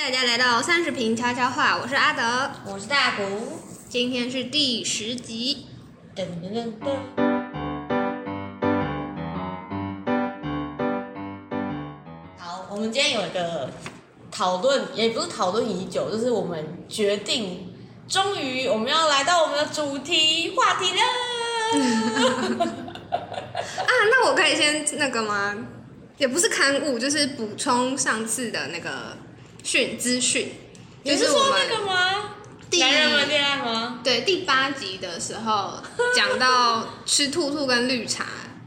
大家来到三十平悄悄话，我是阿德，我是大古。今天是第十集。噔噔噔噔。好，我们今天有一个讨论，也不是讨论已久，就是我们决定，终于我们要来到我们的主题话题了。啊，那我可以先那个吗？也不是刊物，就是补充上次的那个讯资讯。你是说那个吗？第男人们恋爱吗？对第八集的时候讲到吃兔兔跟绿茶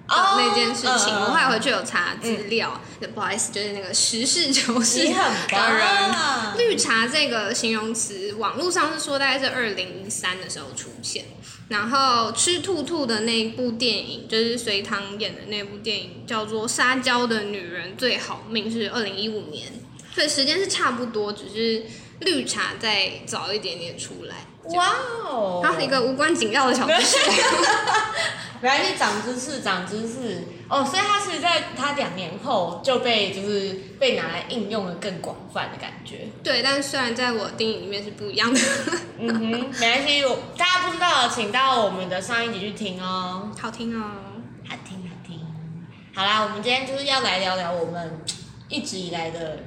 那件事情，我后来回去有查资料，不好意思，就是那个实事求是的人。绿茶这个形容词，网络上是说大概是二零一三的时候出现。然后吃兔兔的那一部电影，就是隋唐演的那部电影，叫做《撒娇的女人最好命》，是二零一五年，所以时间是差不多，只是绿茶再早一点点出来。哇哦！然后一个无关紧要的小知识，原来是长知识，长知识哦，所以他是在它两年后就被就是被拿来应用的更广泛的感觉。对，但虽然在我定义里面是不一样的。嗯哼，没关系，我大家不知道的，请到我们的上一集去听哦，好听哦，好听好听。好啦，我们今天就是要来聊聊我们一直以来的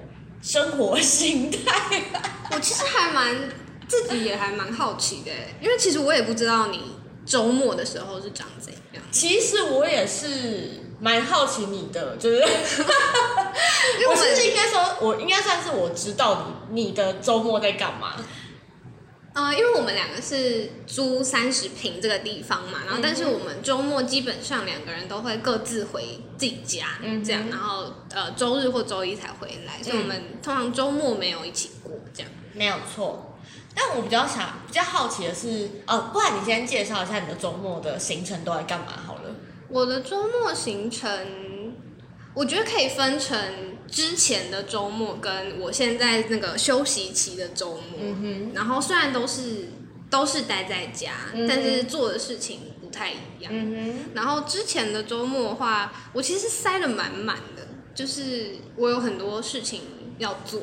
生活形态。我其实还蛮自己也还蛮好奇的，因为其实我也不知道你周末的时候是长怎样。其实我也是蛮好奇你的，就是因为我是应该说，我应该算是我知道你你的周末在干嘛。呃，因为我们两个是租三十平这个地方嘛，然后但是我们周末基本上两个人都会各自回自己家，嗯这样，然后呃周日或周一才回来，所以我们通常周末没有一起过这样。没有错，但我比较想、比较好奇的是，呃，不然你先介绍一下你的周末的行程都在干嘛好了。我的周末行程，我觉得可以分成之前的周末跟我现在那个休息期的周末。嗯然后虽然都是都是待在家，嗯但是做的事情不太一样。嗯然后之前的周末的话，我其实塞的满满的，就是我有很多事情要做。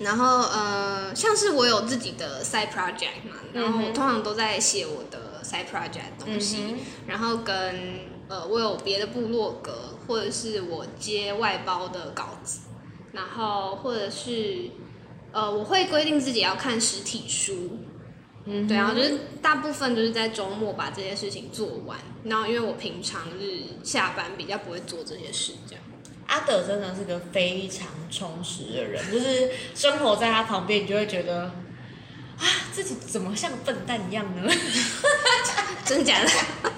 然后呃，像是我有自己的 side project 嘛，然后我通常都在写我的 side project 的东西，嗯然后跟呃我有别的部落格，或者是我接外包的稿子，然后或者是呃我会规定自己要看实体书，嗯对，然后就是大部分就是在周末把这些事情做完。然后因为我平常日下班比较不会做这些事，这样。阿德真的是个非常充实的人，就是生活在他旁边，你就会觉得啊，自己怎么像个笨蛋一样呢？真假的？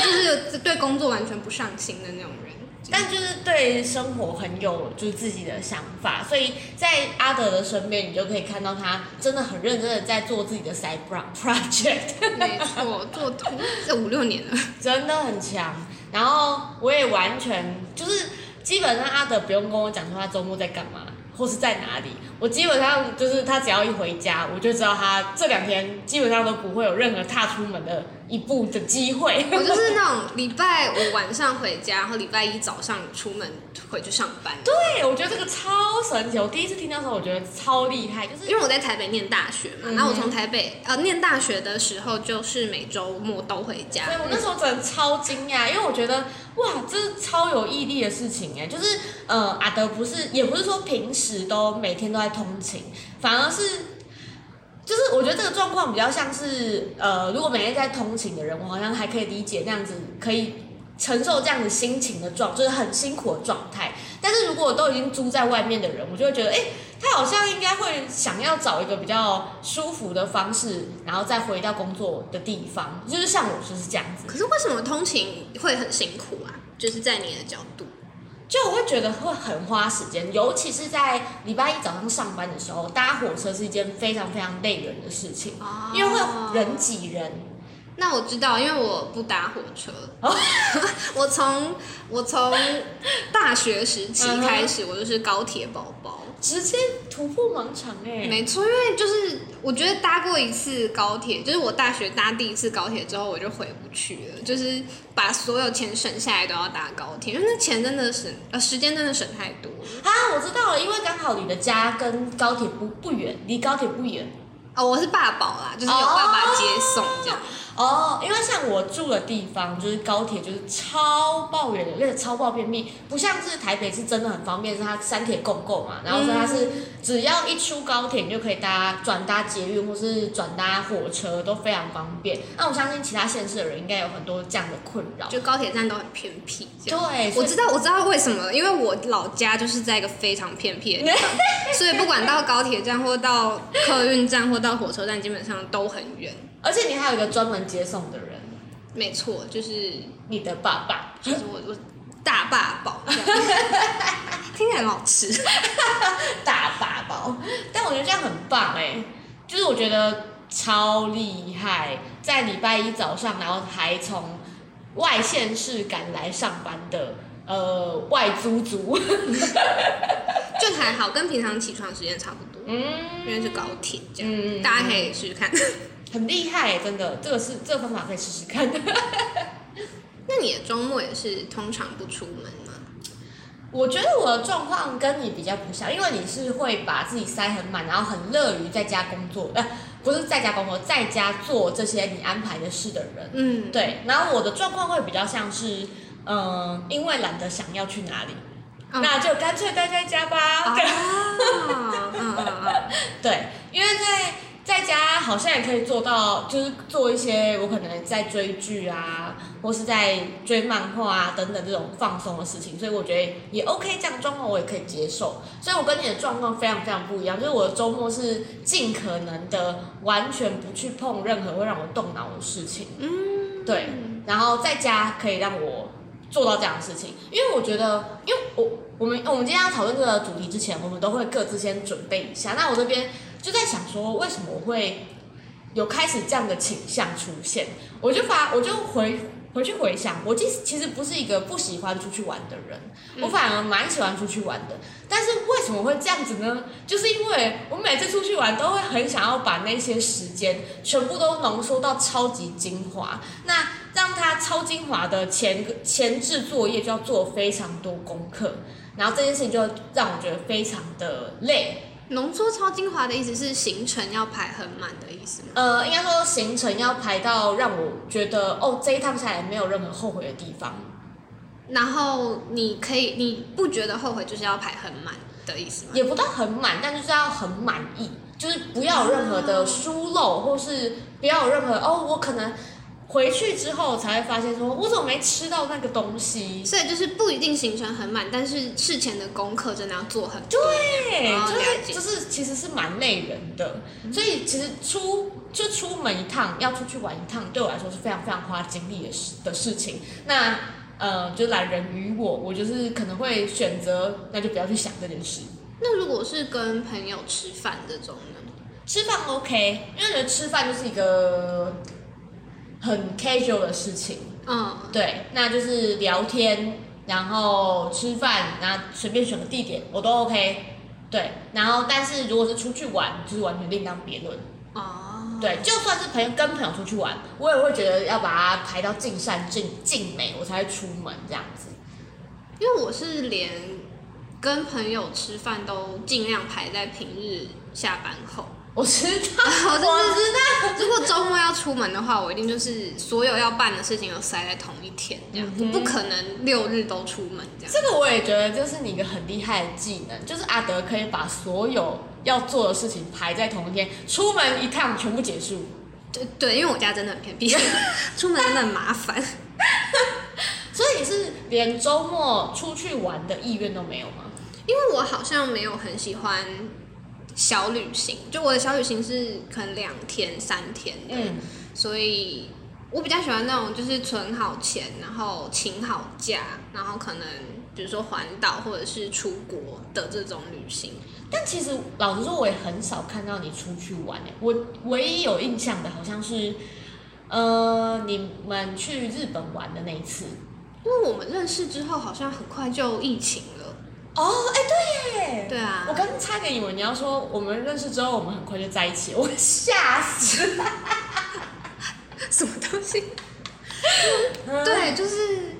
就是对工作完全不上心的那种人。但就是对生活很有就是自己的想法，所以在阿德的身边，你就可以看到他真的很认真的在做自己的 side pro- project。没错，做这五六年了。真的很强。然后我也完全就是基本上阿德不用跟我讲说他周末在干嘛或是在哪里，我基本上就是他只要一回家，我就知道他这两天基本上都不会有任何踏出门的一步的机会。我就是那种礼拜五晚上回家，然后礼拜一早上出门回去上班。对，我觉得这个超神奇。我第一次听到的时候，我觉得超厉害，就是因为我在台北念大学嘛，嗯然后我从台北呃念大学的时候，就是每周末都回家。对我那时候真的超惊讶，因为我觉得哇，这是超有毅力的事情哎，就是呃，阿德不是也不是说平时都每天都在通勤，反而是就是我觉得这个状况比较像是呃，如果每天在通勤的人，我好像还可以理解那样子可以承受这样子心情的状，就是很辛苦的状态。但是如果都已经租在外面的人，我就会觉得，哎、他好像应该会想要找一个比较舒服的方式，然后再回到工作的地方，就是像我就是这样子。可是为什么通勤会很辛苦啊？就是在你的角度，就我会觉得会很花时间，尤其是在礼拜一早上上班的时候，搭火车是一件非常非常累人的事情，哦因为会人挤人。那我知道，因为我不搭火车。哦 我从我从大学时期开始，我就是高铁宝宝。直接突破盲场哎、没错，因为就是我觉得搭过一次高铁，就是我大学搭第一次高铁之后，我就回不去了，就是把所有钱省下来都要搭高铁，因为那钱真的省，呃，时间真的省太多了。啊，我知道了，因为刚好你的家跟高铁不不远，离高铁不远。哦，我是爸宝啦，就是有爸爸接送这样。哦，哦因为像我住的地方，就是高铁就是超爆远的，而且超爆便秘，不像是台北是真的很方便，是它三铁共构嘛，然后所以它是只要一出高铁，你就可以搭转搭捷运或是转搭火车，都非常方便。那我相信其他县市的人应该有很多这样的困扰。就高铁站都很偏僻，对，我知道，我知道为什么，因为我老家就是在一个非常偏僻的地方，所以不管到高铁站或到客运站或到火车站，基本上都很远。而且你还有一个专门接送的人，没错，就是你的爸爸。就是我我大爸宝 听起来很好吃。大爸宝，但我觉得这样很棒哎，就是我觉得超厉害，在礼拜一早上，然后还从外县市赶来上班的呃外租族，就还好，跟平常起床时间差不多，嗯。因为是高铁这样，嗯。大家可以试试看。很厉害，真的，这个是这个方法可以试试看。那你的周末也是通常不出门吗？我觉得我的状况跟你比较不像，因为你是会把自己塞很满，然后很乐于在家工作，呃，不是在家工作，在家做这些你安排的事的人。嗯，对，然后我的状况会比较像是，嗯、因为懒得想要去哪里，嗯那就干脆待在家吧。啊，嗯嗯嗯，对，因为在在家好像也可以做到，就是做一些我可能在追剧啊，或是在追漫画啊等等这种放松的事情，所以我觉得也 OK，这样的状况我也可以接受。所以我跟你的状况非常非常不一样，就是我的周末是尽可能的完全不去碰任何会让我动脑的事情。嗯，对，然后在家可以让我做到这样的事情，因为我觉得，因为我我们我们今天要讨论这个主题之前，我们都会各自先准备一下。那我这边就在想说，为什么我会有开始这样的倾向出现？我就发，我就回回去回想，我其实其实不是一个不喜欢出去玩的人，嗯我反而蛮喜欢出去玩的。但是为什么会这样子呢？就是因为我每次出去玩都会很想要把那些时间全部都浓缩到超级精华。那让它超精华的前前置作业就要做非常多功课，然后这件事情就让我觉得非常的累。浓缩超精华的意思是行程要排很满的意思吗？呃，应该说行程要排到让我觉得哦，这一趟下来没有任何后悔的地方。然后你可以，你不觉得后悔就是要排很满的意思吗？也不到很满，但就是要很满意，就是不要有任何的疏漏，或是不要有任何哦，我可能回去之后才会发现说，我怎么没吃到那个东西？所以就是不一定行程很满，但是事前的功课真的要做很多。对，就是就是其实是蛮累人的，所以其实出就出门一趟，要出去玩一趟，对我来说是非常非常花精力的事的事情。那呃，就懒人于我，我就是可能会选择，那就不要去想这件事。那如果是跟朋友吃饭这种呢？吃饭 OK，因为我觉得吃饭就是一个很 casual 的事情，嗯，对，那就是聊天，然后吃饭，然后随便选个地点，我都 OK。对，然后但是如果是出去玩，就是完全另当别论。哦，对，就算是朋友跟朋友出去玩，我也会觉得要把它排到尽善尽尽美，我才会出门这样子。因为我是连跟朋友吃饭都尽量排在平日下班后。我知道，我我知道。如果周末要出门的话，我一定就是所有要办的事情都塞在同一天，这样子、嗯不可能六日都出门这样。这个我也觉得就是你一个很厉害的技能，就是阿德可以把所有要做的事情排在同一天，出门一趟全部结束。对对，因为我家真的很偏僻，出门真的很麻烦。所以你是连周末出去玩的意愿都没有吗？因为我好像没有很喜欢小旅行，就我的小旅行是可能两天、三天的，嗯，所以我比较喜欢那种就是存好钱，然后请好假，然后可能比如说环岛或者是出国的这种旅行。但其实老实说，我也很少看到你出去玩诶。我唯一有印象的好像是，呃，你们去日本玩的那一次。因为我们认识之后，好像很快就疫情了。哦，哎、对耶。对啊我刚刚差点以为你要说我们认识之后，我们很快就在一起，我吓死了。什么东西？对，就是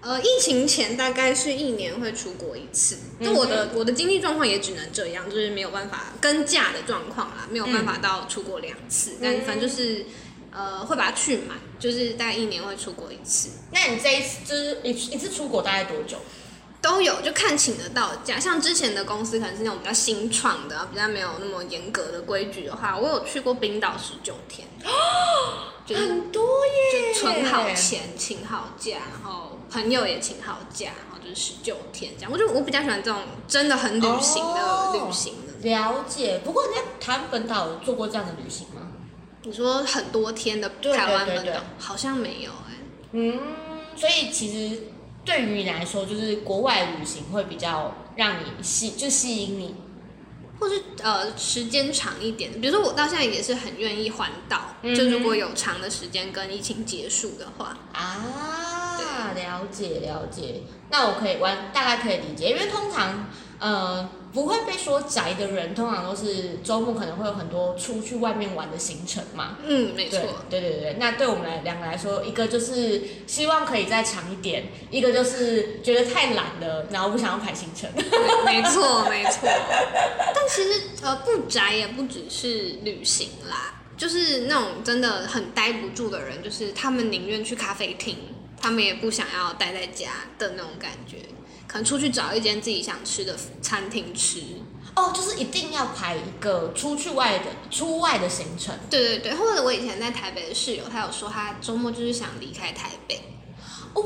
呃，疫情前大概是一年会出国一次。那我的、我的经济状况也只能这样，就是没有办法跟假的状况啦，没有办法到出国两次。但反正就是呃，会把它去满，就是大概一年会出国一次。那你这一次就是一一次出国大概多久？都有，就看请得到假。像之前的公司可能是那种比较新创的，比较没有那么严格的规矩的话，我有去过冰岛十九天，就是很多耶，就存好钱，请好假，然后朋友也请好假，然后就是十九天这样。我就我比较喜欢这种真的很旅行的哦旅行的。了解。不过你在台湾本岛有做过这样的旅行吗？你说很多天的台湾本岛，好像没有哎、嗯，所以其实对于你来说，就是国外旅行会比较让你吸，就吸引你。或是呃时间长一点，比如说我到现在也是很愿意环岛，嗯就如果有长的时间跟疫情结束的话，啊，对了解了解，那我可以完大概可以理解，因为通常呃不会被说宅的人，通常都是周末可能会有很多出去外面玩的行程嘛。嗯，没错对，对对对，那对我们来两个来说，一个就是希望可以再长一点，一个就是觉得太懒了，然后不想要排行程。没错，没错。但其实呃，不宅也不只是旅行啦，就是那种真的很待不住的人，就是他们宁愿去咖啡厅，他们也不想要待在家的那种感觉。可能出去找一间自己想吃的餐厅吃，哦，就是一定要排一个出去外的出外的行程。对对对。或者我以前在台北的室友，他有说他周末就是想离开台北。哦，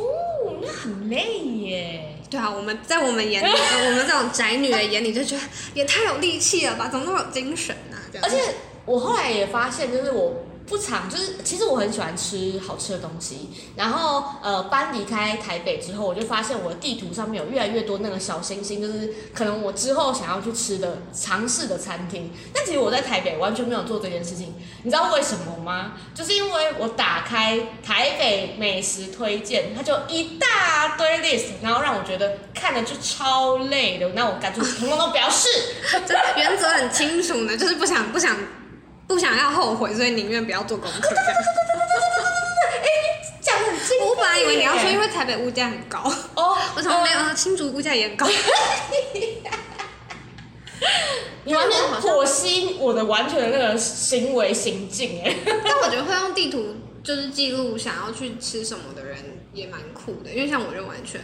那很累耶。对啊，我们在我们眼里，呃我们这种宅女的眼里就觉得也太有力气了吧，怎么那么有精神呢、而且我后来也发现，就是我不常，就是其实我很喜欢吃好吃的东西。然后呃，搬离开台北之后，我就发现我的地图上面有越来越多那个小星星，就是可能我之后想要去吃的尝试的餐厅。但其实我在台北完全没有做这件事情，你知道为什么吗？就是因为我打开台北美食推荐，它就一大堆 list，然后让我觉得看了就超累的，那我干脆统统都不要试。原则很清楚的，就是不想不想不想要后悔，所以宁愿不要做功课 我本来以为你要说，因为台北物价很高，哦，我怎么没有？呃新竹物价也很高。你完全剖析我的完全的那个行为行径哎。但我觉得会用地图就是记录想要去吃什么的人也蛮酷的，因为像我就完全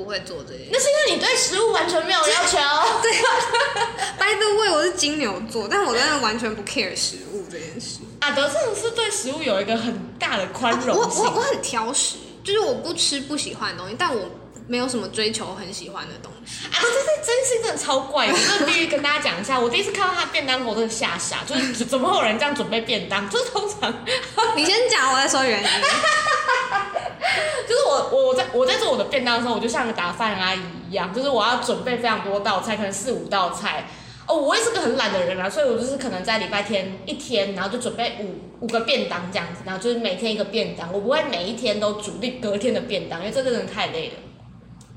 不会做这件事。那是因为你对食物完全没有要求。对，By the way，我是金牛座，但我真的完全不 care 食物这件事。阿德真的是对食物有一个很大的宽我容性。我我很挑食，就是我不吃不喜欢的东西，但我没有什么追求很喜欢的东西。啊，这是真心真的超怪的，真的必须跟大家讲一下。我第一次看到他便当盒，我真的吓傻，就是 怎么会有人这样准备便当？就是通常，你先讲，我再说原因。就是我我我在我在做我的便当的时候，我就像个打饭阿姨一样，就是我要准备非常多道菜，可能四五道菜。哦，我也是个很懒的人啊，所以我就是可能在礼拜天一天，然后就准备五五个便当这样子，然后就是每天一个便当，我不会每一天都煮立隔天的便当，因为这个真的太累了。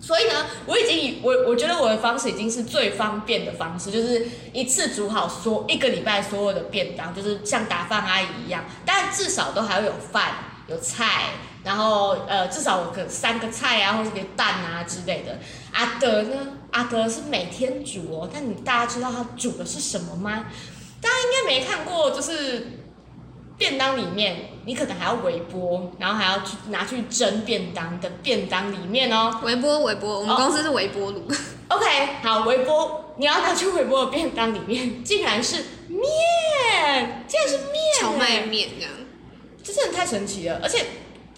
所以呢，我已经以我我觉得我的方式已经是最方便的方式，就是一次煮好所一个礼拜所有的便当，就是像打饭阿姨一样，但至少都还会有饭有菜，然后呃至少有个三个菜啊，或者个蛋啊之类的。阿德呢，阿德是每天煮哦，但你大家知道他煮的是什么吗？大家应该没看过，就是便当里面你可能还要微波，然后还要去拿去蒸便当的便当里面哦。微波，微波，我们哦公司是微波炉。OK，好，微波，你要拿去微波的便当里面，竟然是面，竟然是面，荞麦，面这样。这真的太神奇了。而且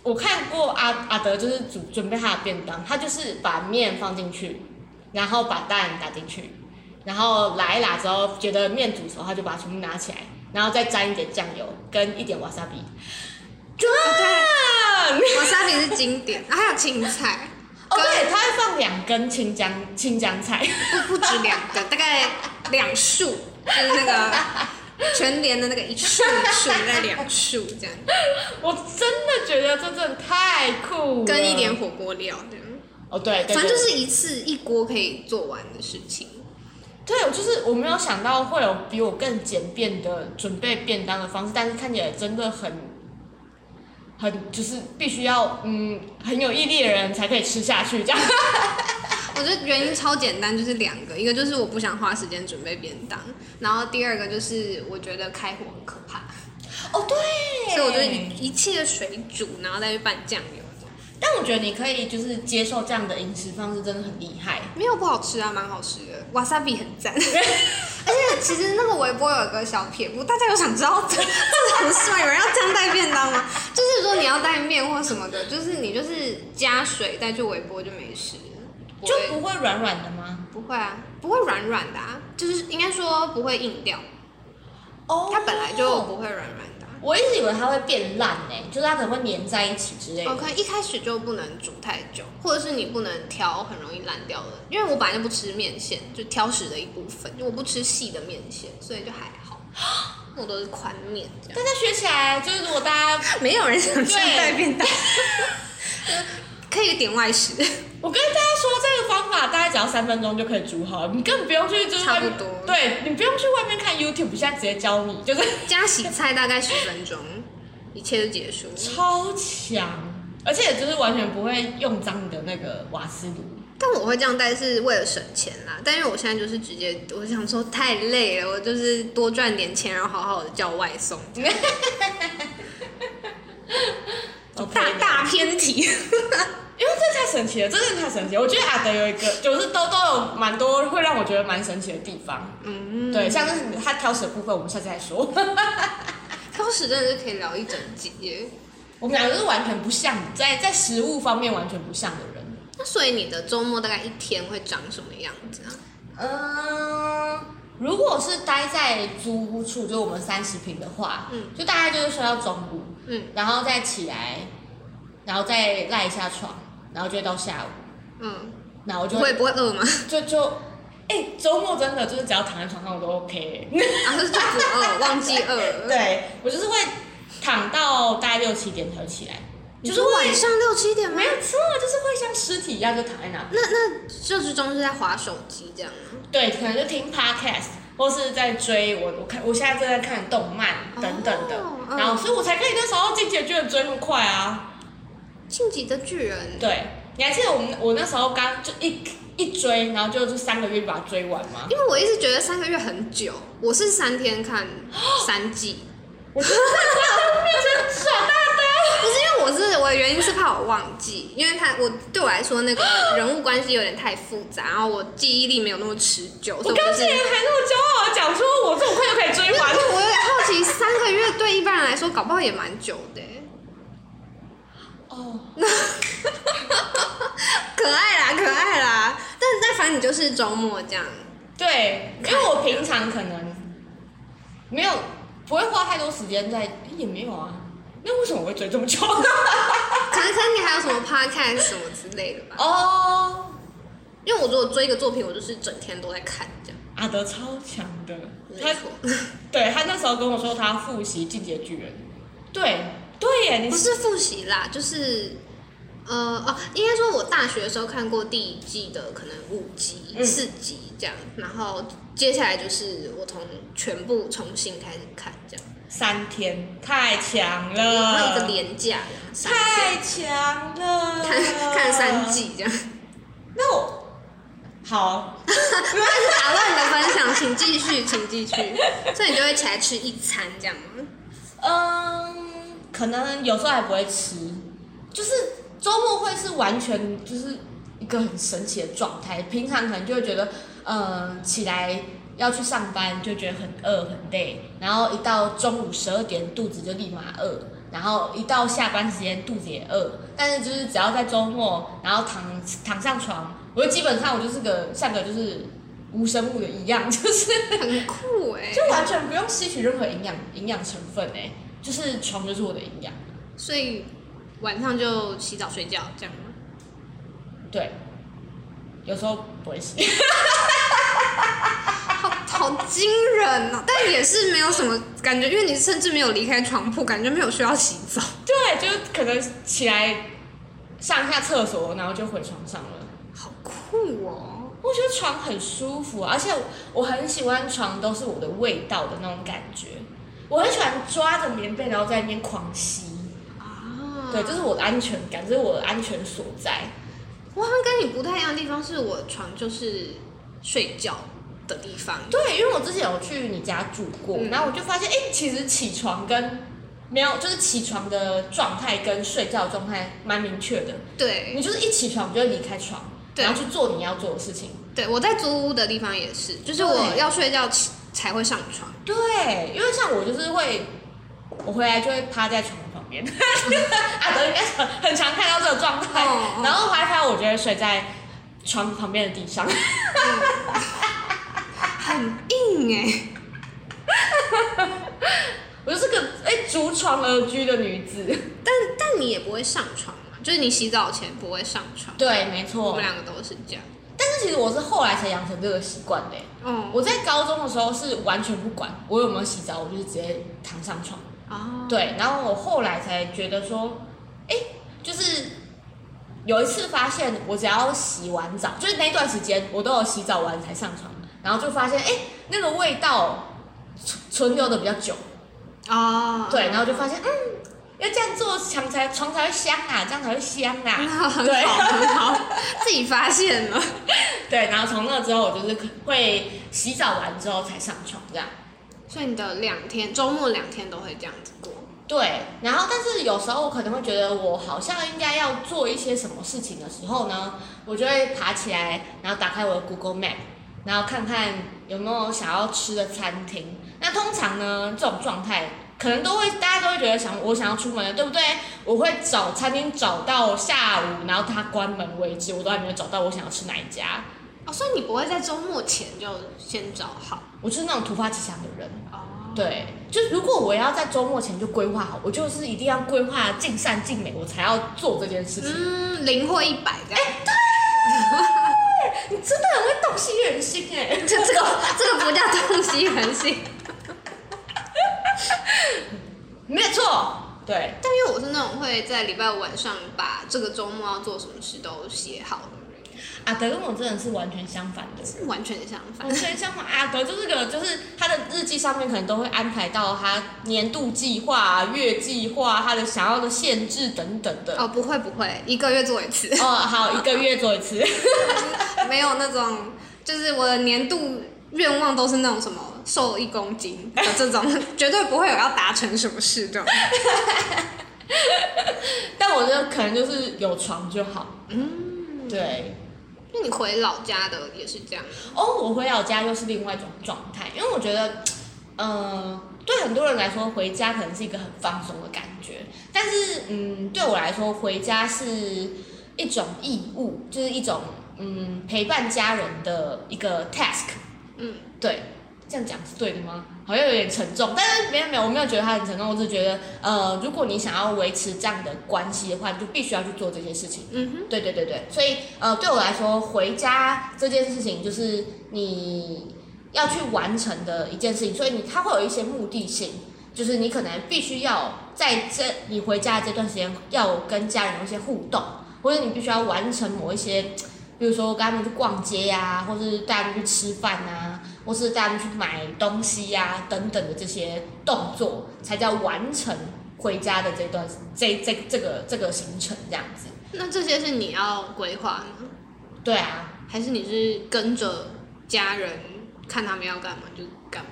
我看过阿阿德就是煮准备他的便当，他就是把面放进去，然后把蛋打进去，然后拉一拉之后，觉得面煮熟，他就把它全部拿起来，然后再沾一点酱油跟一点 wasabi。干！瓦萨比是经典，然后还有青菜，哦，对，他会放两根青江青江菜。不不止两个，大概两束，就是那个全连的那个一束一束，再两束这样，我真的觉得这真的太酷了，跟一点火锅料这样。哦，对，对对反正就是一次一锅可以做完的事情。对，我就是我没有想到会有比我更简便的准备便当的方式，但是看起来真的很，很就是必须要嗯很有毅力的人才可以吃下去这样。我觉得原因超简单，就是两个，一个就是我不想花时间准备便当，然后第二个就是我觉得开火很可怕，哦，对，所以我就一一切水煮，然后再去拌酱油。但我觉得你可以就是接受这样的饮食方式，真的很厉害。没有不好吃啊，蛮好吃的，wasabi 很赞。而且其实那个微波有一个小撇步，大家有想知道这这很帅，有人要这样带便当吗？就是说你要带面或什么的，就是你就是加水再去微波就没事，不就不会软软的吗？不会啊，不会软软的啊，就是应该说不会硬掉，哦它本来就不会软软我一直以为它会变烂呢，就是它可能会粘在一起之类的。OK，一开始就不能煮太久，或者是你不能挑很容易烂掉的，因为我本来就不吃面线，就挑食的一部分，就我不吃细的面线，所以就还好，我都是宽面。大家学起来，就是如果大家，没有人想吃对带便当，可以点外食，我跟大家说这个方法，大概只要三分钟就可以煮好，你根本不用去就是差不多对你不用去外面看 YouTube，现在直接教你，就是加洗菜大概十分钟，一切就结束。超强，而且就是完全不会用脏你的那个瓦斯炉。但我会这样带是为了省钱啦，但因为我现在就是直接，我想说太累了，我就是多赚点钱，然后好好的叫外送，大大偏题。因为这太神奇了，真的太神奇了。我觉得阿德有一个，就是都都有蛮多会让我觉得蛮神奇的地方。嗯，对，像是他挑食的部分，我们下次再说。挑食真的是可以聊一整集耶。我们两个是完全不像，在在食物方面完全不像的人。那所以你的周末大概一天会长什么样子啊？嗯，如果是待在租屋处，就我们三十平的话，嗯，就大概就是睡到中午，嗯。然后再起来，然后再赖一下床，然后就到下午，嗯，然后我就不会不会饿吗？就就，哎、周末真的就是只要躺在床上我都 OK 啊，就是就不饿，忘记饿。对我就是会躺到大概六七点才会起来，你就是晚上六七点吗？没有错，就是会像尸体一样就躺在那。那那就是中是在划手机这样吗？对，可能就听 podcast，或是在追我，我看我现在正在看动漫等等的，哦嗯然后所以我才可以那时候进击的巨人追那么快啊。晋级的巨人，对，你还记得我们我那时候刚就一一追，然后就就三个月就把它追完吗？因为我一直觉得三个月很久，我是三天看三季，我就在他面前耍大刀。不是因为我是我的原因是怕我忘记，因为他我对我来说那个 人物关系有点太复杂，然后我记忆力没有那么持久，我。刚竟然还那么骄傲的讲出，我这么快就可以追完我有点好奇，三个月对一般人来说，搞不好也蛮久的欸。哦，可爱啦，可爱啦。但但反正你就是周末这样，对，因为我平常可能没有不会花太多时间在，也没有啊。那为什么我会追这么久？可能可能你还有什么 podcast 什么之类的吧。哦，因为我如果追一个作品，我就是整天都在看这样。阿德超强的，他对他那时候跟我说他要复习《进阶巨人》，对对耶，你不是复习啦，就是呃哦，应该说我大学的时候看过第一季的可能五集、嗯四集这样，然后接下来就是我从全部重新开始看这样，三天太强然后一个了，连假这样，三太天强了，看看三。季这样。那我好，开始打乱你的分享，请继续，请继续。所以你就会起来吃一餐这样吗？嗯，可能有时候还不会吃，就是周末会是完全就是一个很神奇的状态。平常可能就会觉得，嗯，起来要去上班就觉得很饿很累，然后一到中午十二点肚子就立马饿，然后一到下班时间肚子也饿。但是就是只要在周末，然后躺躺上床，我就基本上我就是个像个就是无生物的一样，就是。很酷哎、就完全不用吸取任何营养营养成分哎，就是床就是我的营养。所以晚上就洗澡睡觉这样吗？对，有时候不会洗。好好惊人哦！但也是没有什么感觉，因为你甚至没有离开床铺，感觉没有需要洗澡。对，就可能起来上一下厕所，然后就回床上了。好酷哦！我觉得床很舒服，而且我很喜欢床都是我的味道的那种感觉。我很喜欢抓着棉被，然后在那边狂吸。啊，对，这是我的安全感，这是我的安全所在。我好像跟你不太一样的地方是我床就是睡觉的地方。对，因为我之前有去你家住过，嗯然后我就发现，哎、其实起床跟没有，就是起床的状态跟睡觉的状态蛮明确的。对你就是一起床就会离开床，对然后去做你要做的事情。对，我在租屋的地方也是，就是我要睡觉起才会上床。对，因为像我就是会，我回来就会趴在床旁边，阿德应该很很常看到这个状态。然后回来拍，我就会睡在床旁边的地上。很硬哎、我就是个哎逐床而居的女子。但但你也不会上床嘛，就是你洗澡前不会上床。对，没错我错们。两个都是这样。但是其实我是后来才养成这个习惯的欸。哦我在高中的时候是完全不管我有没有洗澡，我就是直接躺上床。哦，对，然后我后来才觉得说，哎，就是有一次发现，我只要洗完澡，就是那段时间我都有洗澡完才上床，然后就发现，哎，那个味道存存留的比较久。哦，对，然后就发现，嗯，要这样做床才床才会香啊，这样才会香啊。很对好很好，自己发现了。对，然后从那之后，我就是会洗澡完之后才上床这样。所以你的两天周末两天都会这样子过。对，然后但是有时候我可能会觉得我好像应该要做一些什么事情的时候呢，我就会爬起来，然后打开我的 Google Map，然后看看有没有想要吃的餐厅。那通常呢，这种状态可能都会大家都会觉得想我想要出门了，对不对？我会找餐厅找到下午，然后它关门为止，我都还没有找到我想要吃哪一家。哦，所以你不会在周末前就先找好。我就是那种突发奇想的人。哦，对，就是如果我要在周末前就规划好，我就是一定要规划尽善尽美，我才要做这件事情。嗯，零或一百这样。你真的很会洞悉人心哎！这这个这个不叫洞悉人心，没有错，对，但因为我是那种会在礼拜五晚上把这个周末要做什么事都写好阿德跟我真的是完全相反的。是完全相反完。全相反，阿德就是个，就是他的日记上面可能都会安排到他年度计划、月计划、他的想要的限制等等的。哦，不会不会，一个月做一次，哦，好，一个月做一次。没有那种，就是我的年度愿望都是那种什么瘦一公斤的这种，绝对不会有要达成什么事这种。但我觉得可能就是有床就好。嗯，对。那你回老家的也是这样？哦，我回老家又是另外一种状态，因为我觉得，呃，对很多人来说，回家可能是一个很放松的感觉，但是，嗯，对我来说，回家是一种义务，就是一种嗯陪伴家人的一个 task。嗯，对，这样讲是对的吗？好像有点沉重，但是没有没有，我没有觉得它很沉重，我只是觉得，呃，如果你想要维持这样的关系的话，你就必须要去做这些事情。嗯哼，对对对对，所以呃，对我来说，回家这件事情就是你要去完成的一件事情，所以你它会有一些目的性，就是你可能必须要在这你回家的这段时间要跟家人有一些互动，或者你必须要完成某一些，比如说跟他们去逛街呀、或是带他们去吃饭啊，或是带他们去买东西呀、等等的这些动作，才叫完成回家的这段这这这个这个行程这样子。那这些是你要规划吗？对啊，还是你是跟着家人看他们要干嘛就干嘛？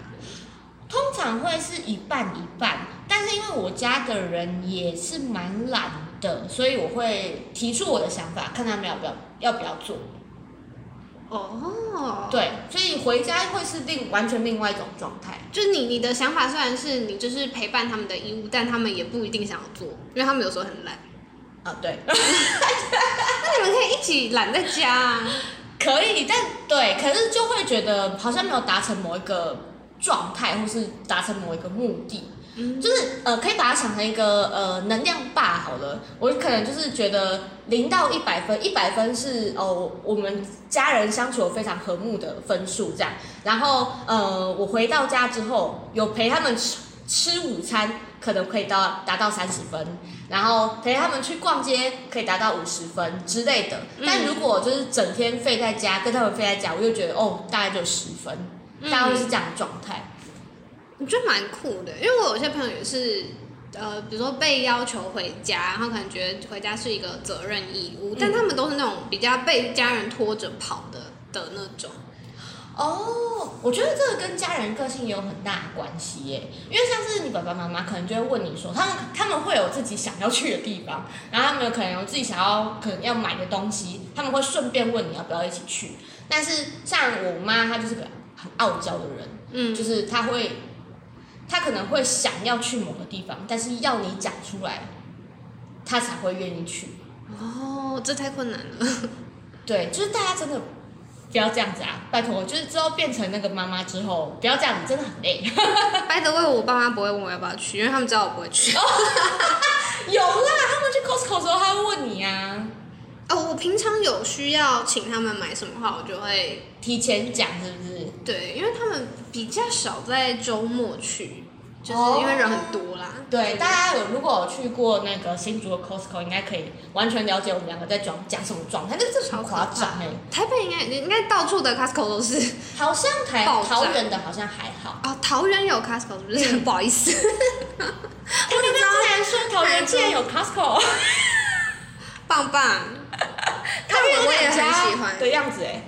通常会是一半一半，但是因为我家的人也是蛮懒的，所以我会提出我的想法，看他们要不要要不要做。哦，，对，所以回家会是另完全另外一种状态。就是你你的想法虽然是你就是陪伴他们的义务，但他们也不一定想要做，因为他们有时候很懒。啊，对，那你们可以一起懒在家啊。可以，但对，可是就会觉得好像没有达成某一个状态，或是达成某一个目的。嗯就是呃，可以把它想成一个呃能量坝好了。我可能就是觉得零到一百分，一百分是哦我们家人相处非常和睦的分数这样。然后呃，我回到家之后有陪他们吃吃午餐，可能可以到达到三十分。然后陪他们去逛街可以达到五十分之类的。嗯但如果就是整天废在家，跟他们废在家，我就觉得哦，大概就十分，大概会是这样的状态。我觉得蛮酷的，因为我有些朋友也是，呃，比如说被要求回家，然后可能觉得回家是一个责任义务，但他们都是那种比较被家人拖着跑的的那种。哦，我觉得这个跟家人个性也有很大的关系耶。因为像是你爸爸妈妈可能就会问你说，他们他们会有自己想要去的地方，然后他们有可能有自己想要可能要买的东西，他们会顺便问你要不要一起去。但是像我妈，她就是个很傲娇的人，嗯，就是她会，她可能会想要去某个地方，但是要你讲出来，他才会愿意去。哦，这太困难了。对，就是大家真的不要这样子啊！拜托，就是之后变成那个妈妈之后，不要这样子，真的很累。拜托为我爸妈不会问我要不要去，因为他们知道我不会去。有啦，他们去 Costco 的时候，他会问你啊，哦，我平常有需要请他们买什么话，我就会提前讲是不是？对，因为他们比较少在周末去，就是因为人很多啦。对，大家有如果有去过那个新竹的 Costco，应该可以完全了解我们两个在讲讲什么状态。那这很夸张哎，台北应该应该到处的 Costco 都是。好像台桃园的好像还好。哦，桃园有 Costco 是不是？不好意思，我刚刚竟然说桃园竟然有 Costco，棒棒。他但我我也很喜欢的样子哎。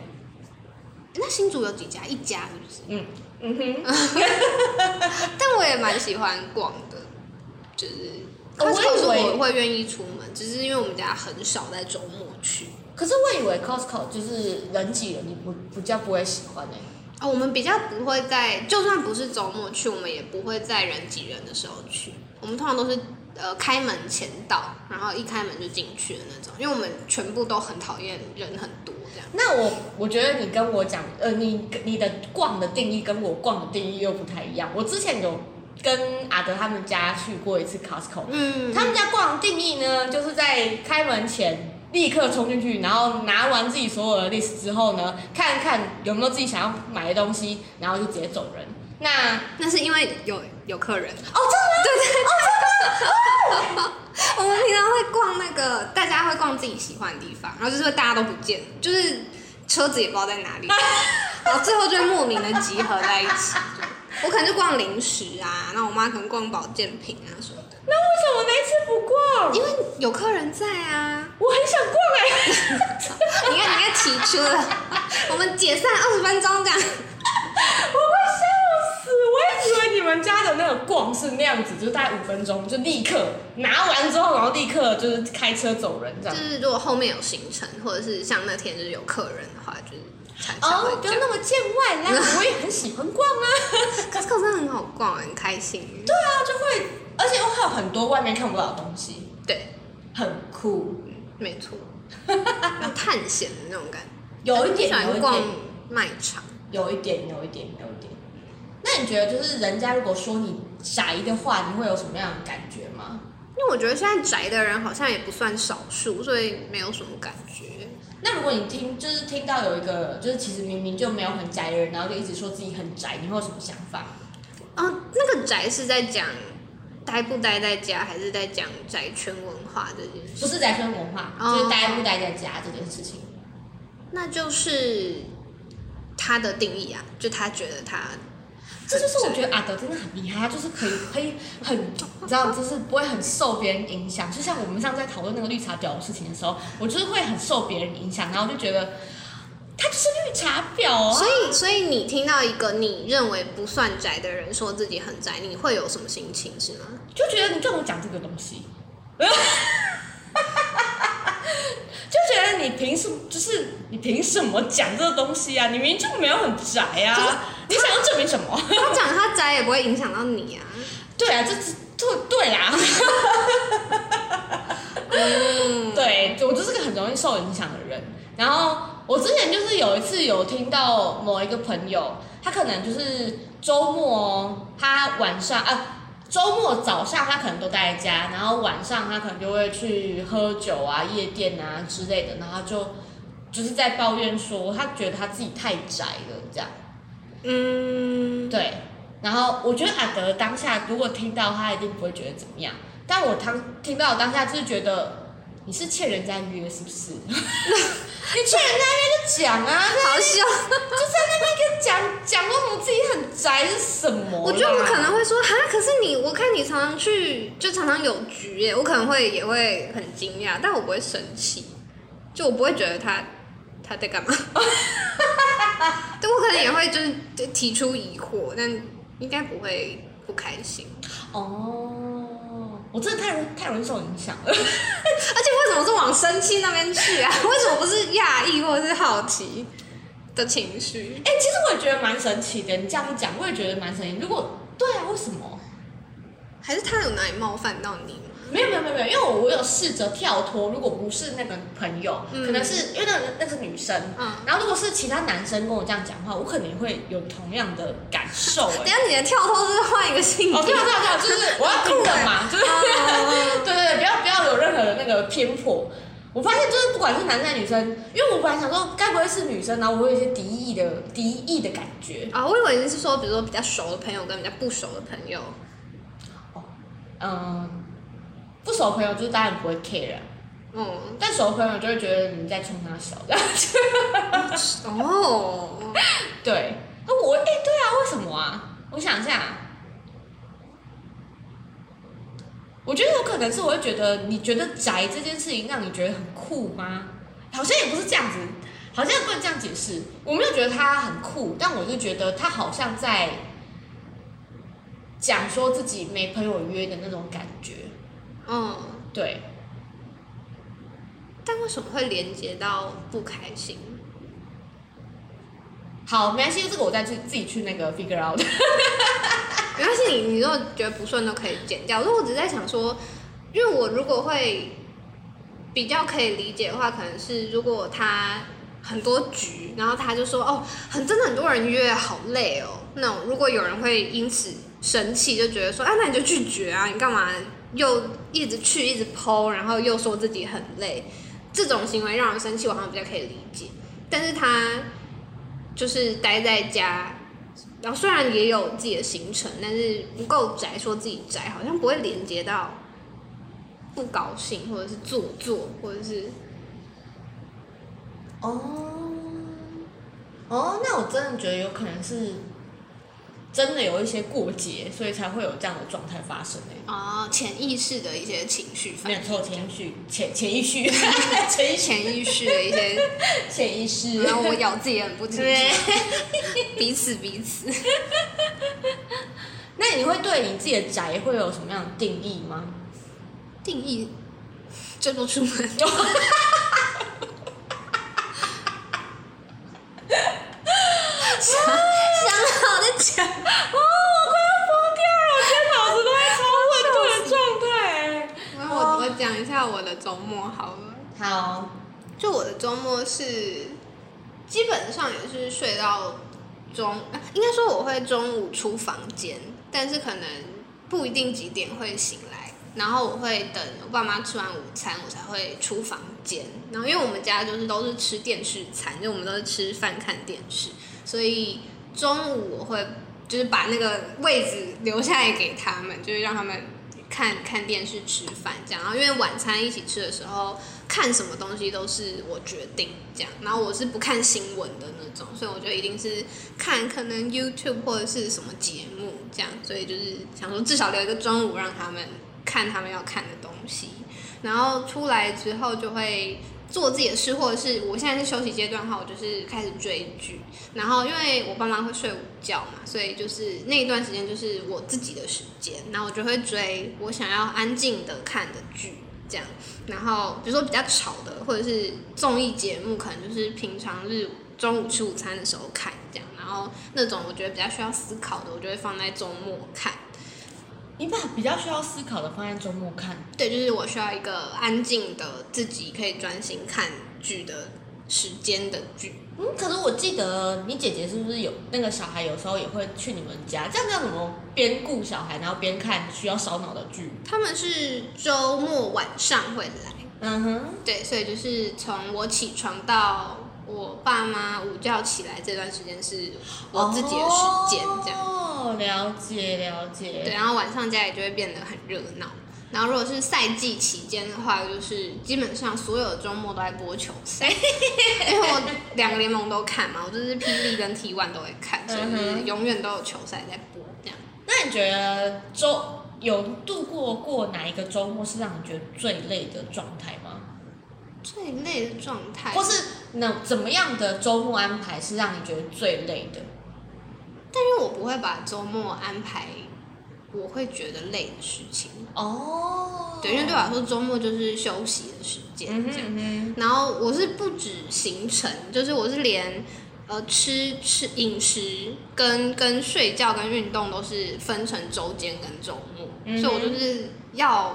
那新竹有几家？一家是不是？嗯嗯哼，但我也蛮喜欢逛的，就是 Costco 是以为我会愿意出门，只是因为我们家很少在周末去。可是我以为 Costco 就是人挤人，你不比较不会喜欢哎。哦，我们比较不会在，就算不是周末去，我们也不会在人挤人的时候去。我们通常都是呃开门前到，然后一开门就进去的那种，因为我们全部都很讨厌人很多。那我我觉得你跟我讲，呃，你你的逛的定义跟我逛的定义又不太一样。我之前有跟阿德他们家去过一次 Costco，嗯，他们家逛的定义呢，就是在开门前立刻冲进去，然后拿完自己所有的 list 之后呢，看看有没有自己想要买的东西，然后就直接走人。那那是因为有有客人。哦，真的对对哦，真的 我们平常会逛那个，大家会逛自己喜欢的地方，然后就是大家都不见，就是车子也不知道在哪里，然后最后就会莫名的集合在一起。我可能就逛零食啊，那我妈可能逛保健品啊什么的，那为什么那一次不逛？因为有客人在啊。我很想逛哎、你看，你看提出了，我们解散二十分钟这样。我快笑死！我也以为你们家的那个逛是就是大概五分钟就立刻拿完之后，然后立刻就是开车走人这样。就是如果后面有行程，或者是像那天就是有客人的话，就是才才会哦，不。要那么见外啦！我也很喜欢逛啊。Costco 真的很好逛，很开心。对啊，就会，而且我还有很多外面看不到的东西，对，很酷。没错，要探险的那种感觉。有一点，逛有一点，卖场。有一点，有一点，有一点。那你觉得，就是人家如果说你宅的话，你会有什么样的感觉吗？因为我觉得现在宅的人好像也不算少数，所以没有什么感觉。那如果你听，就是听到有一个，就是其实明明就没有很宅的人，然后就一直说自己很宅，你会有什么想法？哦，那个宅是在讲待不待在家，还是在讲宅圈文化这件事？不是宅圈文化，哦就是待不待在家这件事情。那就是他的定义啊，就他觉得他这就是我觉得阿德真的很厉害，他就是可以可以很，你知道，就是不会很受别人影响。就像我们上次在讨论那个绿茶婊的事情的时候，我就是会很受别人影响，然后就觉得他就是绿茶婊啊。所以，所以你听到一个你认为不算宅的人说自己很宅，你会有什么心情是吗？就觉得你跟我讲这个东西，就觉得你凭什么？就是你凭什么讲这个东西啊？你明明就没有很宅啊！你想要证明什么？他讲他宅也不会影响到你啊。对啊，这这对对啦。嗯，对，我就是个很容易受影响的人。然后我之前就是有一次有听到某一个朋友，他可能就是周末哦，他晚上啊，周末早上他可能都待在家，然后晚上他可能就会去喝酒啊、夜店啊之类的，然后他就就是在抱怨说，他觉得他自己太宅了，这样。嗯，对，然后我觉得阿德当下如果听到他，一定不会觉得怎么样。但我当听到当下就是觉得你是欠人家约是不是？你欠人家约就讲啊，好笑。就在那边跟讲讲说什么自己很宅是什么？我觉得我可能会说哈，可是你我看你常常去，就常常有局耶，我可能会也会很惊讶，但我不会生气，就我不会觉得他他在干嘛。对，我可能也会就是提出疑惑，但应该不会不开心。哦，我真的太容太容易受影响了。而且为什么是往生气那边去啊？为什么不是讶异或者是好奇的情绪？哎，其实我也觉得蛮神奇的。你这样讲，我也觉得蛮神奇。如果对啊，为什么？还是他有哪里冒犯到你？没有没有没有没有，因为我我有试着跳脱，如果不是那个朋友，可能是因为那那是女生，嗯，然后如果是其他男生跟我这样讲话，我可能会有同样的感受。等下你的跳脱是换一个性别？哦，对啊对啊对，就是我要酷的嘛，就是对对 对，不要不要有任何的那个偏颇。我发现就是不管是男生女生，因为我本来想说该不会是女生，然后我会有一些敌意的敌意的感觉啊，我以为你是说比如说比较熟的朋友跟比较不熟的朋友，哦，嗯。不熟朋友就是当然不会 care，嗯，但熟朋友就会觉得你在冲他笑这样子。哦，对，那我哎，对啊，为什么啊？我想一下，我觉得有可能是我会觉得你觉得宅这件事情让你觉得很酷吗？好像也不是这样子，好像不能这样解释。我没有觉得他很酷，但我就觉得他好像在讲说自己没朋友约的那种感觉。嗯，对。但为什么会连接到不开心？好，没关系，这个我再去自己去那个 figure out。没关系，你你如果觉得不顺都可以剪掉。如果我只是在想说，因为我如果会比较可以理解的话，可能是如果他很多局，然后他就说哦，很真的很多人约，好累哦。那如果有人会因此生气，就觉得说，啊，那你就拒绝啊，你干嘛？又一直去，一直剖，然后又说自己很累，这种行为让人生气，我好像比较可以理解。但是他就是待在家，然后虽然也有自己的行程，但是不够宅，说自己宅，好像不会连接到不高兴，或者是做作，或者是哦哦，那我真的觉得有可能是。真的有一些过节，所以才会有这样的状态发生诶。啊，潜意识的一些情绪，没有错，潜意识，潜 潜意识，潜潜意识的一些 潜意识。然后我咬字也很不清楚，彼此 彼此。那你会对你自己的宅会有什么样的定义吗？定义，就不出门。讲哦，我快要疯掉了，今天脑子都在超混沌的状态。那我我讲一下我的周末好了。好，就我的周末是基本上也是睡到中，应该说我会中午出房间，但是可能不一定几点会醒来，然后我会等我爸妈吃完午餐，我才会出房间。然后因为我们家就是都是吃电视餐，就我们都是吃饭看电视，所以。中午我会就是把那个位置留下来给他们，就是让他们看看电视、吃饭这样。然后因为晚餐一起吃的时候，看什么东西都是我决定这样。然后我是不看新闻的那种，所以我觉得一定是看可能 YouTube 或者是什么节目这样。所以就是想说至少留一个中午让他们看他们要看的东西。然后出来之后就会。做自己的事，或者是我现在是休息阶段的话，我就是开始追剧。然后因为我爸妈会睡午觉嘛，所以就是那一段时间就是我自己的时间。然后我就会追我想要安静的看的剧，这样。然后比如说比较吵的，或者是综艺节目，可能就是平常日中午吃午餐的时候看这样。然后那种我觉得比较需要思考的，我就会放在周末看。你把比较需要思考的放在周末看，对，就是我需要一个安静的自己可以专心看剧的时间的剧。嗯，可是我记得你姐姐是不是有那个小孩，有时候也会去你们家，这样要怎么边顾小孩，然后边看需要烧脑的剧？他们是周末晚上会来，嗯哼，对，所以就是从我起床到。我爸妈午觉起来这段时间是我自己的时间，这样。哦，了解了解。对，然后晚上家里就会变得很热闹。然后如果是赛季期间的话，就是基本上所有的周末都在播球赛，因为我两个联盟都看嘛，我就是霹雳跟 T One 都会看，所以就是永远都有球赛在播这样。那你觉得周有度过过哪一个周末是让你觉得最累的状态吗？最累的状态，或是那怎么样的周末安排是让你觉得最累的？但因为我不会把周末安排我会觉得累的事情。哦，对，因为对我来说，周末就是休息的时间嗯这样。哼嗯然后我是不止行程，就是我是连呃吃吃饮食跟跟睡觉跟运动都是分成周间跟周末，嗯所以我就是要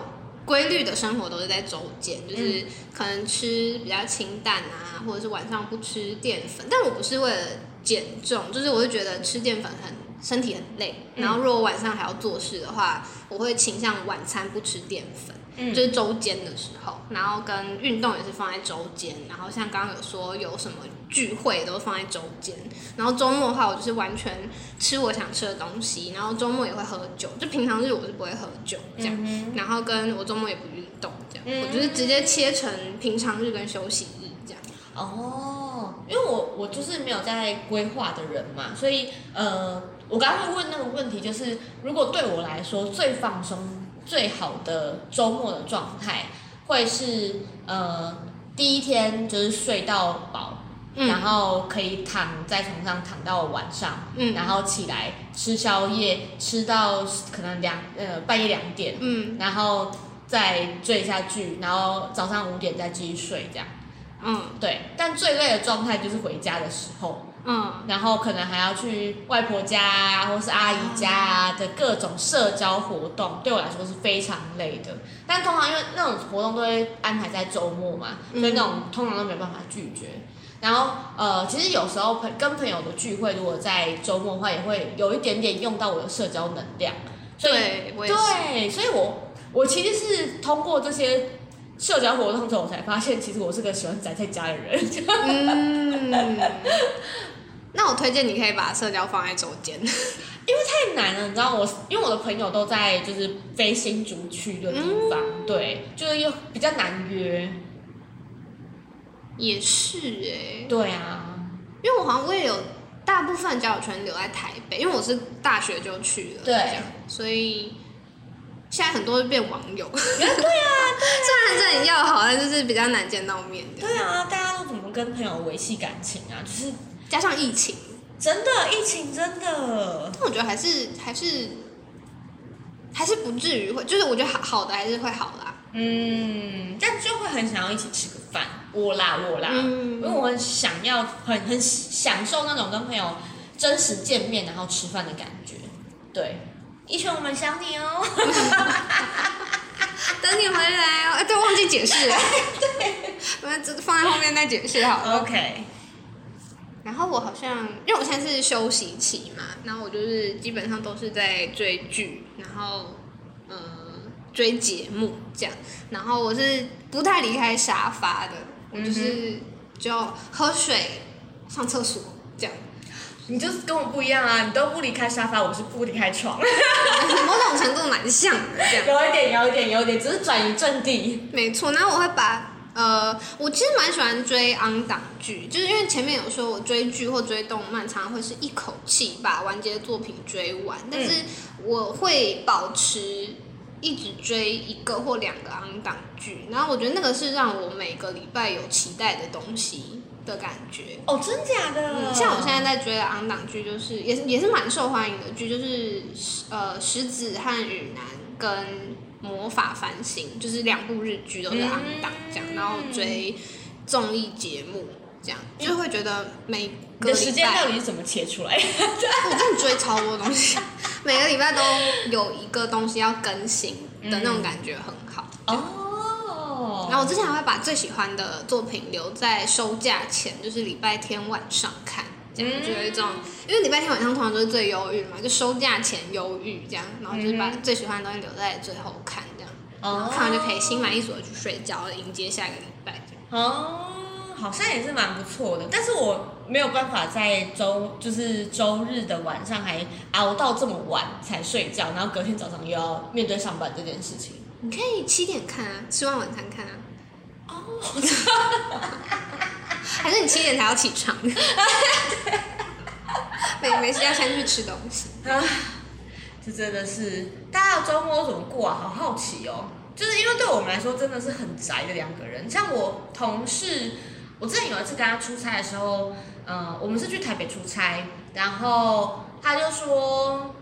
规律的生活都是在周间，嗯就是可能吃比较清淡啊，或者是晚上不吃淀粉，但我不是为了减重，就是我是觉得吃淀粉很身体很累，嗯然后如果晚上还要做事的话，我会倾向晚餐不吃淀粉。嗯就是周间的时候，然后跟运动也是放在周间，然后像刚刚有说有什么聚会都放在周间，然后周末的话我就是完全吃我想吃的东西，然后周末也会喝酒，就平常日我是不会喝酒这样，嗯然后跟我周末也不运动这样，嗯我就是直接切成平常日跟休息日这样。哦，因为我我就是没有在规划的人嘛，所以呃，我刚刚会问那个问题，就是如果对我来说最放松、最好的周末的状态，会是呃第一天就是睡到饱，嗯。然后可以躺在床上躺到晚上，嗯。然后起来吃宵夜，吃到可能两呃半夜两点，嗯。然后再追一下剧，然后早上五点再继续睡这样。嗯。对，但最累的状态就是回家的时候，嗯然后可能还要去外婆家啊，或是阿姨家啊的各种社交活动，对我来说是非常累的。但通常因为那种活动都会安排在周末嘛，所以那种通常都没办法拒绝。然后呃，其实有时候朋跟朋友的聚会，如果在周末的话，也会有一点点用到我的社交能量。所以对对，所以我我其实是通过这些社交活动之后，我才发现，其实我是个喜欢宅在家的人。嗯，那我推荐你可以把社交放在周间。因为太难了，你知道我，因为我的朋友都在就是非新竹区的地方，对，就是又比较难约。也是哎、对啊，因为我好像我也有大部分交友圈留在台北，因为我是大学就去了，对所以现在很多都变网友。对啊，对啊，虽然很要好，但就是比较难见到面的。对啊，大家都怎么跟朋友维系感情啊？就是加上疫情，真的疫情真的，但我觉得还是还是还是不至于会，就是我觉得好好的还是会好啦。嗯，但就会很想要一起吃个饭，我啦我啦，因为嗯，我很想要很很享受那种跟朋友真实见面然后吃饭的感觉。对，一拳我们想你哦。等你回来哦。哎，对，忘记解释了。对，我们这放在后面再解释好了。OK，然后我好像，因为我现在是休息期嘛，然后我就是基本上都是在追剧，然后呃追节目这样，然后我是不太离开沙发的，我就是就喝水、上厕所这样，你就是跟我不一样啊，你都不离开沙发，我是不离开床。某种程度蛮像的这样。有一点，有一点，有一点，只是转移阵地。没错，然后我会把呃，我其实蛮喜欢追昂档剧，就是因为前面有说我追剧或追动漫，常常会是一口气把完结的作品追完，但是我会保持一直追一个或两个昂档剧，然后我觉得那个是让我每个礼拜有期待的东西的感觉。哦，真假的？嗯，像我现在在追的昂档剧，就是也是也是蛮受欢迎的剧，就是呃石子和雨男跟魔法反省，就是两部日剧都在昂档这样，嗯然后追综艺节目这样，就会觉得每你个礼的时间拜到底是怎么切出来？我真的追超多东西，每个礼拜都有一个东西要更新的那种感觉很好。哦，然后我之前还会把最喜欢的作品留在收假前，就是礼拜天晚上看，这样嗯就有一种，因为礼拜天晚上通常都是最忧郁嘛，就收假前忧郁这样，然后就是把最喜欢的东西留在最后看，这样，然后哦看完就可以心满意足的去睡觉，迎接下一个礼拜这样。哦，好像也是蛮不错的，但是我没有办法在周就是周日的晚上还熬到这么晚才睡觉，然后隔天早上又要面对上班这件事情。你可以七点看啊，吃完晚餐看啊。哦，还是你七点才要起床？没没事，要先去吃东西。啊，这真的是大家的周末怎么过啊？好好奇哦。就是因为对我们来说真的是很宅的两个人。像我同事，我之前有一次跟他出差的时候，呃，我们是去台北出差，然后他就说，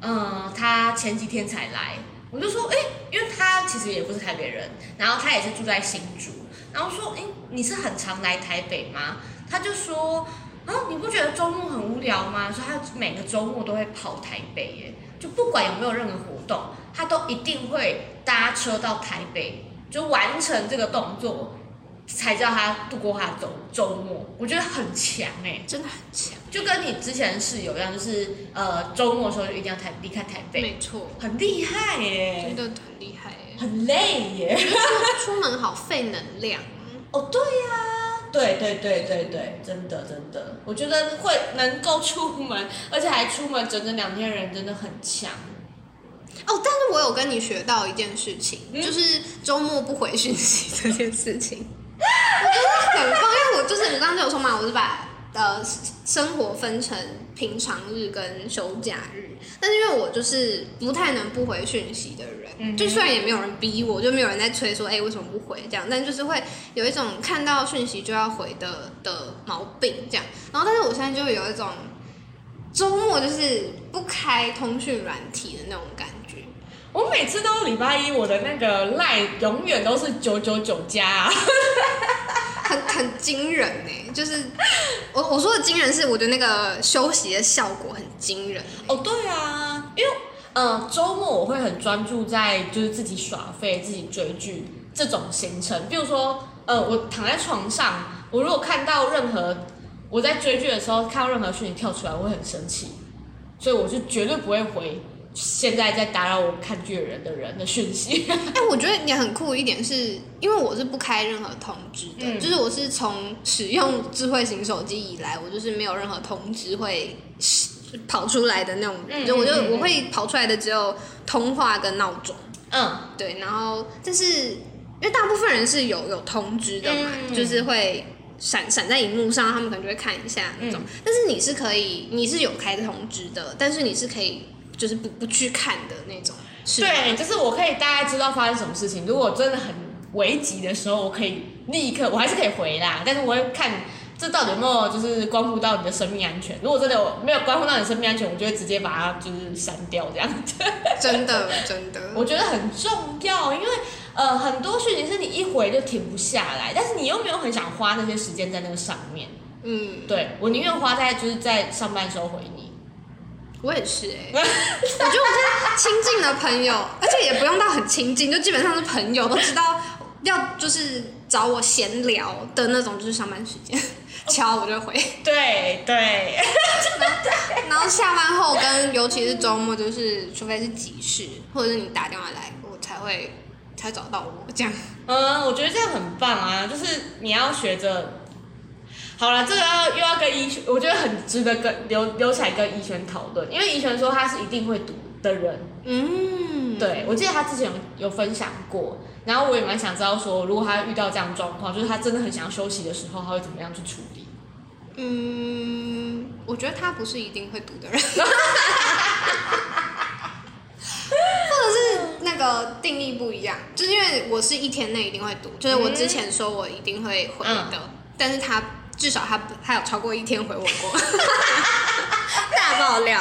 嗯、他前几天才来，我就说，哎、因为他其实也不是台北人，然后他也是住在新竹，然后说，哎、你是很常来台北吗？他就说，啊，你不觉得周末很无聊吗？所以他每个周末都会跑台北耶，就不管有没有任何活动，他都一定会搭车到台北，就完成这个动作，才叫他度过他周周末。我觉得很强哎，真的很强，就跟你之前的室友一样，就是呃周末的时候就一定要台离开台北，没错，很厉害耶真，的很厉害耶。很累耶。出 出门好费能量。哦，对呀、对对对对对，真的真的，我觉得会能够出门，而且还出门整整两天的人真的很强。哦，但是我有跟你学到一件事情，嗯就是周末不回讯息这件事情，我觉得很棒。因为我就是我刚刚就有说嘛，我是把呃生活分成平常日跟休假日，但是因为我就是不太能不回讯息的人，嗯就虽然也没有人逼我，就没有人在催说，哎、为什么不回这样，但就是会有一种看到讯息就要回的的毛病这样。然后，但是我现在就有一种周末就是不开通讯软体的那种感觉。我每次都礼拜一，我的那个赖永远都是九九九加、啊。很惊人呢、就是我我说的惊人是，我觉得那个休息的效果很惊人。哦，对啊，因为嗯周末我会很专注在就是自己耍废、自己追剧这种行程。比如说，呃，我躺在床上，我如果看到任何我在追剧的时候看到任何讯息跳出来，我会很生气，所以我就绝对不会回现在在打扰我看剧的人的人的讯息。哎、我觉得你很酷一点是，因为我是不开任何通知的，嗯就是我是从使用智慧型手机以来，我就是没有任何通知会跑出来的那种人，嗯就我就我会跑出来的只有通话跟闹钟。嗯，对，然后但是因为大部分人是有有通知的嘛，嗯就是会闪闪在荧幕上，他们可能就会看一下那种。但是你是可以，你是有开通知的，但是你是可以就是不不去看的那种。是对，就是我可以大概知道发生什么事情。如果真的很危急的时候，我可以立刻，我还是可以回啦，但是我会看这到底有没有就是关乎到你的生命安全。如果真的有没有关乎到你的生命安全，我就会直接把它就是删掉这样 子。真的真的，我觉得很重要，因为呃很多事情是你一回就停不下来，但是你又没有很想花那些时间在那个上面。嗯，对我宁愿花在就是在上班的时候回你。我也是哎、我觉得我现在亲近的朋友，而且也不用到很亲近，就基本上是朋友都知道要就是找我闲聊的那种，就是上班时间 敲我就回。对对，然后下班后跟尤其是周末，就是除非是急事，或者是你打电话来，我才会才找到我这样。嗯，我觉得这样很棒啊，就是你要学着。好了，这个要又要跟怡璇，我觉得很值得跟留留起来跟怡璇讨论，因为怡璇说他是一定会读的人，嗯，对我记得他之前有有分享过，然后我也蛮想知道说，如果他遇到这样的状况，就是他真的很想要休息的时候，他会怎么样去处理？嗯，我觉得他不是一定会读的人，或者是那个定义不一样，就是因为我是一天内一定会读，就是我之前说我一定会回的，但是他至少他不他有超过一天回我过，大爆料。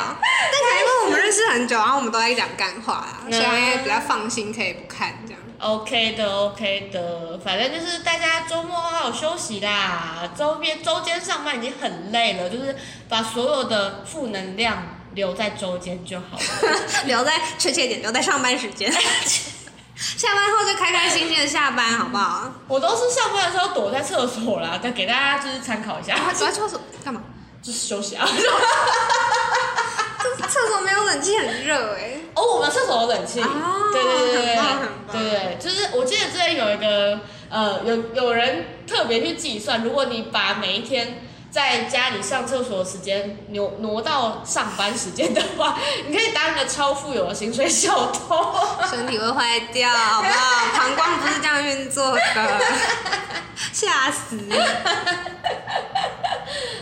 但可能因为我们认识很久，然后我们都在讲干话啊，所以比较放心，可以不看这样。OK 的，OK 的，反正就是大家周末好好休息啦。周边周间上班已经很累了，就是把所有的负能量留在周间就好了。留在确切点留在上班时间，下班后就开开心心的下班，好不好？我都是上班的时候躲在厕所啦，但 给大家就是参考一下，啊，躲在厕所干嘛？就是休息啊。这厕所没有冷气，很热哎。哦，我们厕所有冷气，哦对对对对对，就是我记得之前有一个呃有有人特别去计算，如果你把每一天在家里上厕所的时间挪挪到上班时间的话，你可以当一个超富有的薪水小偷。身体会坏掉，好不好？膀胱不是这样运作的，吓死！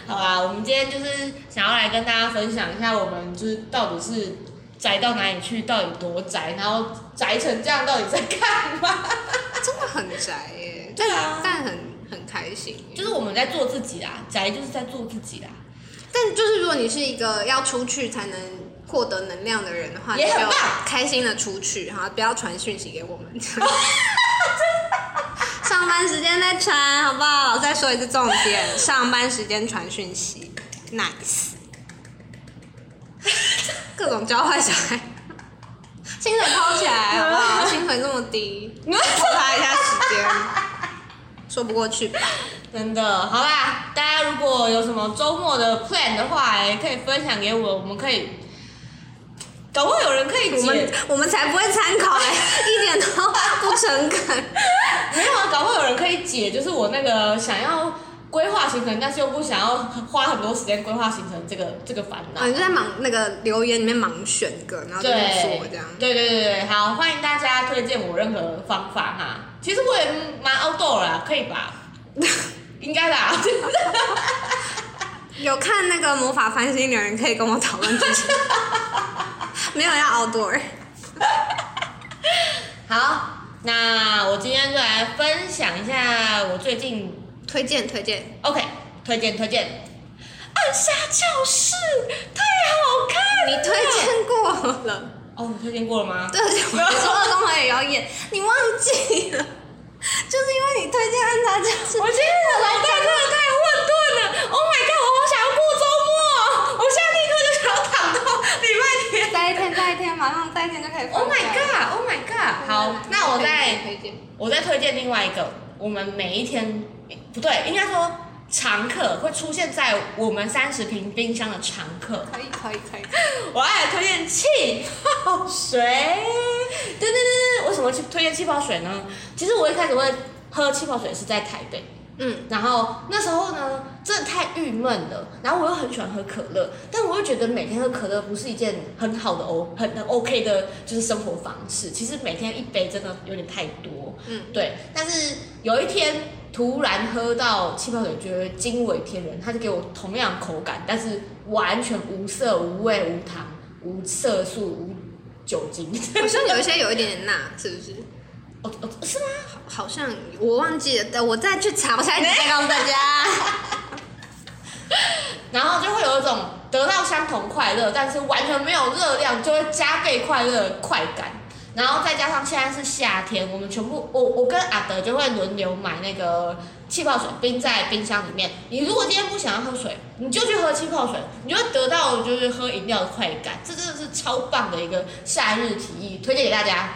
好啦，我们今天就是想要来跟大家分享一下，我们就是到底是宅到哪里去，到底多宅，然后宅成这样到底在干嘛？真的很宅耶，对啊但很很开心。就是我们在做自己啦，宅就是在做自己啦。但就是如果你是一个要出去才能获得能量的人的话，你就也很棒开心的出去哈，不要传讯息给我们。上班时间再传好不好？再说一次重点，上班时间传讯息，nice。各种教坏小孩，薪水抛起来好不好？薪水这么低，偷他一下时间，说不过去吧？真的，好啦，大家如果有什么周末的 plan 的话，也可以分享给我，我们可以，搞不好有人可以我们，我们才不会参考哎、一点都不诚恳。没有啊，搞不好有人可以解，就是我那个想要规划行程，但是又不想要花很多时间规划行程这个这个烦恼啊，。你就在盲那个留言里面盲选一个，然后就对做这样。对对对对，好，欢迎大家推荐我任何方法哈。其实我也蛮 outdoor 啦，可以吧？应该啦。有看那个魔法翻新的人可以跟我讨论这些，没有要 outdoor。好，那我今天就来分享一下我最近推荐推荐，OK 推荐推荐《暗杀教室》，太好看了。你推荐过了，哦，你推荐过了吗？对，我说二宫和也要演，你忘记了？就是因为你推荐暗杀教室，我今天的脑袋真的太混沌了。Oh my god！我好想要过周末，我现在立刻就想要躺到礼拜天。再一天再一天，马上再一天就可以。Oh my god！Oh my god！好，那我再推荐，我再推荐另外一个，我们每一天不对，应该说常客会出现在我们三十平冰箱的常客。可以可以可以。我爱推荐气泡水。对对对对，为什么去推荐气泡水呢？其实我一开始会喝气泡水是在台北，嗯，然后那时候呢，真的太郁闷了。然后我又很喜欢喝可乐，但我又觉得每天喝可乐不是一件很好的 O 很很 OK 的，就是生活方式。其实每天一杯真的有点太多。嗯，对。但是有一天突然喝到气泡水，觉得惊为天人，它就给我同样口感，但是完全无色、无味、无糖、无色素、无酒精。好像有一些有一点点辣，是不是？哦哦，是吗？好像我忘记了，等我再去查，我下一集再告诉大家。然后就会有一种得到相同快乐，但是完全没有热量，就会加倍快乐的快感。然后再加上现在是夏天，我们全部我我跟阿德就会轮流买那个气泡水冰在冰箱里面。你如果今天不想要喝水，你就去喝气泡水，你就会得到就是喝饮料的快感。这真的是超棒的一个夏日提议，推荐给大家。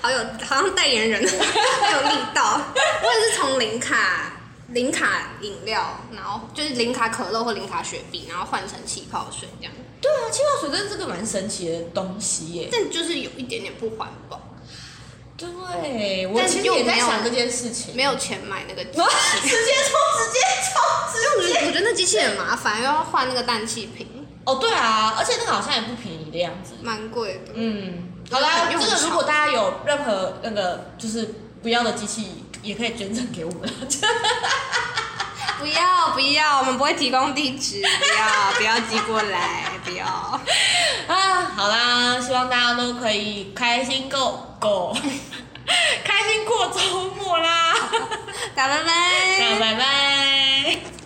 好有好像代言人，很有力道。我也是从零卡零卡饮料，然后就是零卡可乐或零卡雪碧，然后换成气泡水这样，对啊，气泡水真的是个蛮神奇的东西耶。但就是有一点点不环保，对，我但其实也在想这件事情。没有钱买那个机器。直接冲，直接冲，直接。我觉得我觉得那机器很麻烦，又要换那个氮气瓶，哦，对啊，而且那个好像也不便宜的样子。蛮贵的。嗯，好啦，这个如果大家有任何那个就是不要的机器，也可以捐赠给我们。不要不要，我们不会提供地址，不要不要寄过来，不要。啊，好啦，希望大家都可以开心够够，开心过周末啦。打拜拜。大拜拜。